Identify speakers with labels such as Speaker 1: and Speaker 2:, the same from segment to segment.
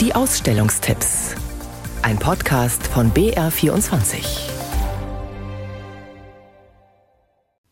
Speaker 1: Die Ausstellungstipps. Ein Podcast von BR24.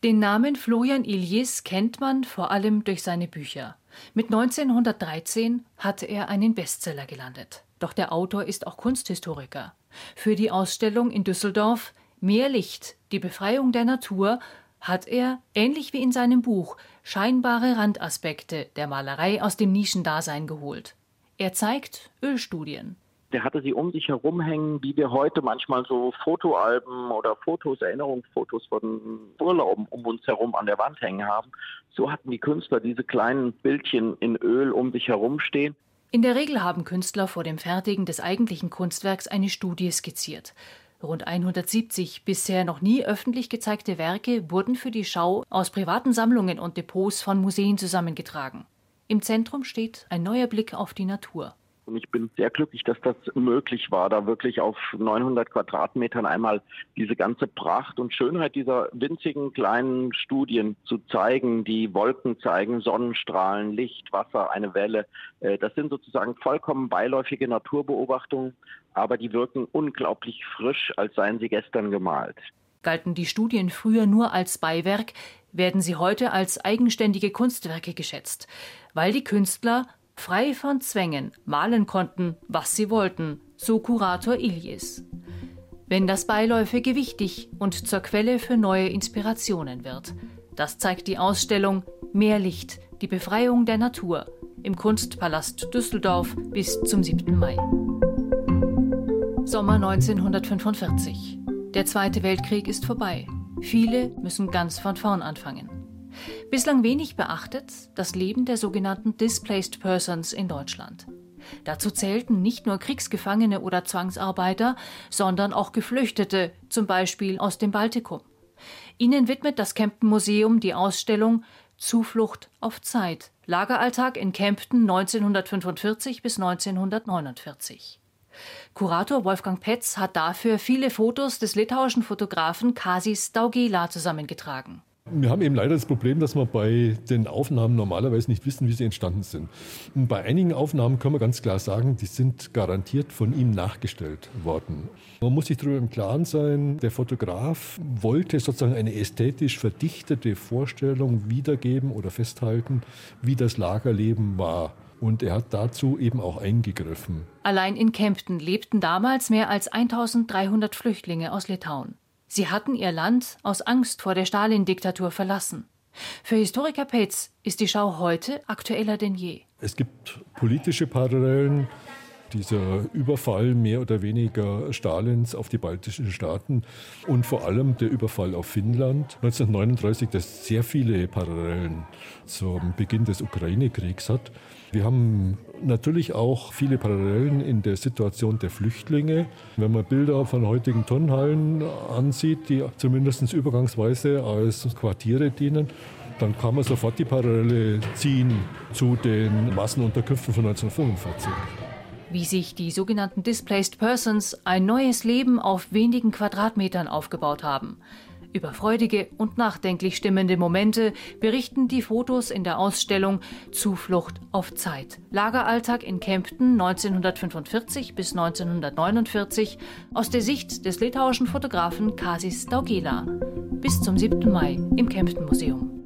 Speaker 2: Den Namen Florian Illies kennt man vor allem durch seine Bücher. Mit 1913 hatte er einen Bestseller gelandet. Doch der Autor ist auch Kunsthistoriker. Für die Ausstellung in Düsseldorf Mehr Licht, die Befreiung der Natur hat er, ähnlich wie in seinem Buch, scheinbare Randaspekte der Malerei aus dem Nischendasein geholt. Er zeigt Ölstudien.
Speaker 3: Der hatte sie um sich herum hängen, wie wir heute manchmal so Fotoalben oder Fotos, Erinnerungsfotos von Urlauben um uns herum an der Wand hängen haben. So hatten die Künstler diese kleinen Bildchen in Öl um sich herum stehen.
Speaker 2: In der Regel haben Künstler vor dem Fertigen des eigentlichen Kunstwerks eine Studie skizziert. Rund 170 bisher noch nie öffentlich gezeigte Werke wurden für die Schau aus privaten Sammlungen und Depots von Museen zusammengetragen. Im Zentrum steht ein neuer Blick auf die Natur.
Speaker 3: Und ich bin sehr glücklich, dass das möglich war, da wirklich auf 900 Quadratmetern einmal diese ganze Pracht und Schönheit dieser winzigen kleinen Studien zu zeigen, die Wolken zeigen, Sonnenstrahlen, Licht, Wasser, eine Welle. Äh, das sind sozusagen vollkommen beiläufige Naturbeobachtungen, aber die wirken unglaublich frisch, als seien sie gestern gemalt.
Speaker 2: Galten die Studien früher nur als Beiwerk, werden sie heute als eigenständige Kunstwerke geschätzt, weil die Künstler frei von Zwängen malen konnten, was sie wollten, so Kurator Ilyes. Wenn das Beiläufige wichtig und zur Quelle für neue Inspirationen wird. Das zeigt die Ausstellung Mehr Licht, die Befreiung der Natur im Kunstpalast Düsseldorf bis zum 7. Mai. Sommer 1945. Der Zweite Weltkrieg ist vorbei. Viele müssen ganz von vorn anfangen. Bislang wenig beachtet das Leben der sogenannten Displaced Persons in Deutschland. Dazu zählten nicht nur Kriegsgefangene oder Zwangsarbeiter, sondern auch Geflüchtete, zum Beispiel aus dem Baltikum. Ihnen widmet das Kempten Museum die Ausstellung Zuflucht auf Zeit. Lageralltag in Kempten 1945 bis 1949. Kurator Wolfgang Petz hat dafür viele Fotos des litauischen Fotografen Kasis Daugela zusammengetragen.
Speaker 4: Wir haben eben leider das Problem, dass wir bei den Aufnahmen normalerweise nicht wissen, wie sie entstanden sind. Und bei einigen Aufnahmen können wir ganz klar sagen, die sind garantiert von ihm nachgestellt worden. Man muss sich darüber im Klaren sein, der Fotograf wollte sozusagen eine ästhetisch verdichtete Vorstellung wiedergeben oder festhalten, wie das Lagerleben war. Und er hat dazu eben auch eingegriffen.
Speaker 2: Allein in Kempten lebten damals mehr als 1300 Flüchtlinge aus Litauen. Sie hatten ihr Land aus Angst vor der Stalin-Diktatur verlassen. Für Historiker Petz ist die Schau heute aktueller denn je.
Speaker 4: Es gibt politische Parallelen. Dieser Überfall mehr oder weniger Stalins auf die baltischen Staaten und vor allem der Überfall auf Finnland 1939, das sehr viele Parallelen zum Beginn des Ukraine-Kriegs hat. Wir haben natürlich auch viele Parallelen in der Situation der Flüchtlinge. Wenn man Bilder von heutigen Turnhallen ansieht, die zumindest übergangsweise als Quartiere dienen, dann kann man sofort die Parallele ziehen zu den Massenunterkünften von 1945.
Speaker 2: Wie sich die sogenannten Displaced Persons ein neues Leben auf wenigen Quadratmetern aufgebaut haben. Über freudige und nachdenklich stimmende Momente berichten die Fotos in der Ausstellung Zuflucht auf Zeit. Lageralltag in Kempten 1945 bis 1949 aus der Sicht des litauischen Fotografen Kasis Daugela. Bis zum 7. Mai im Kempten Museum.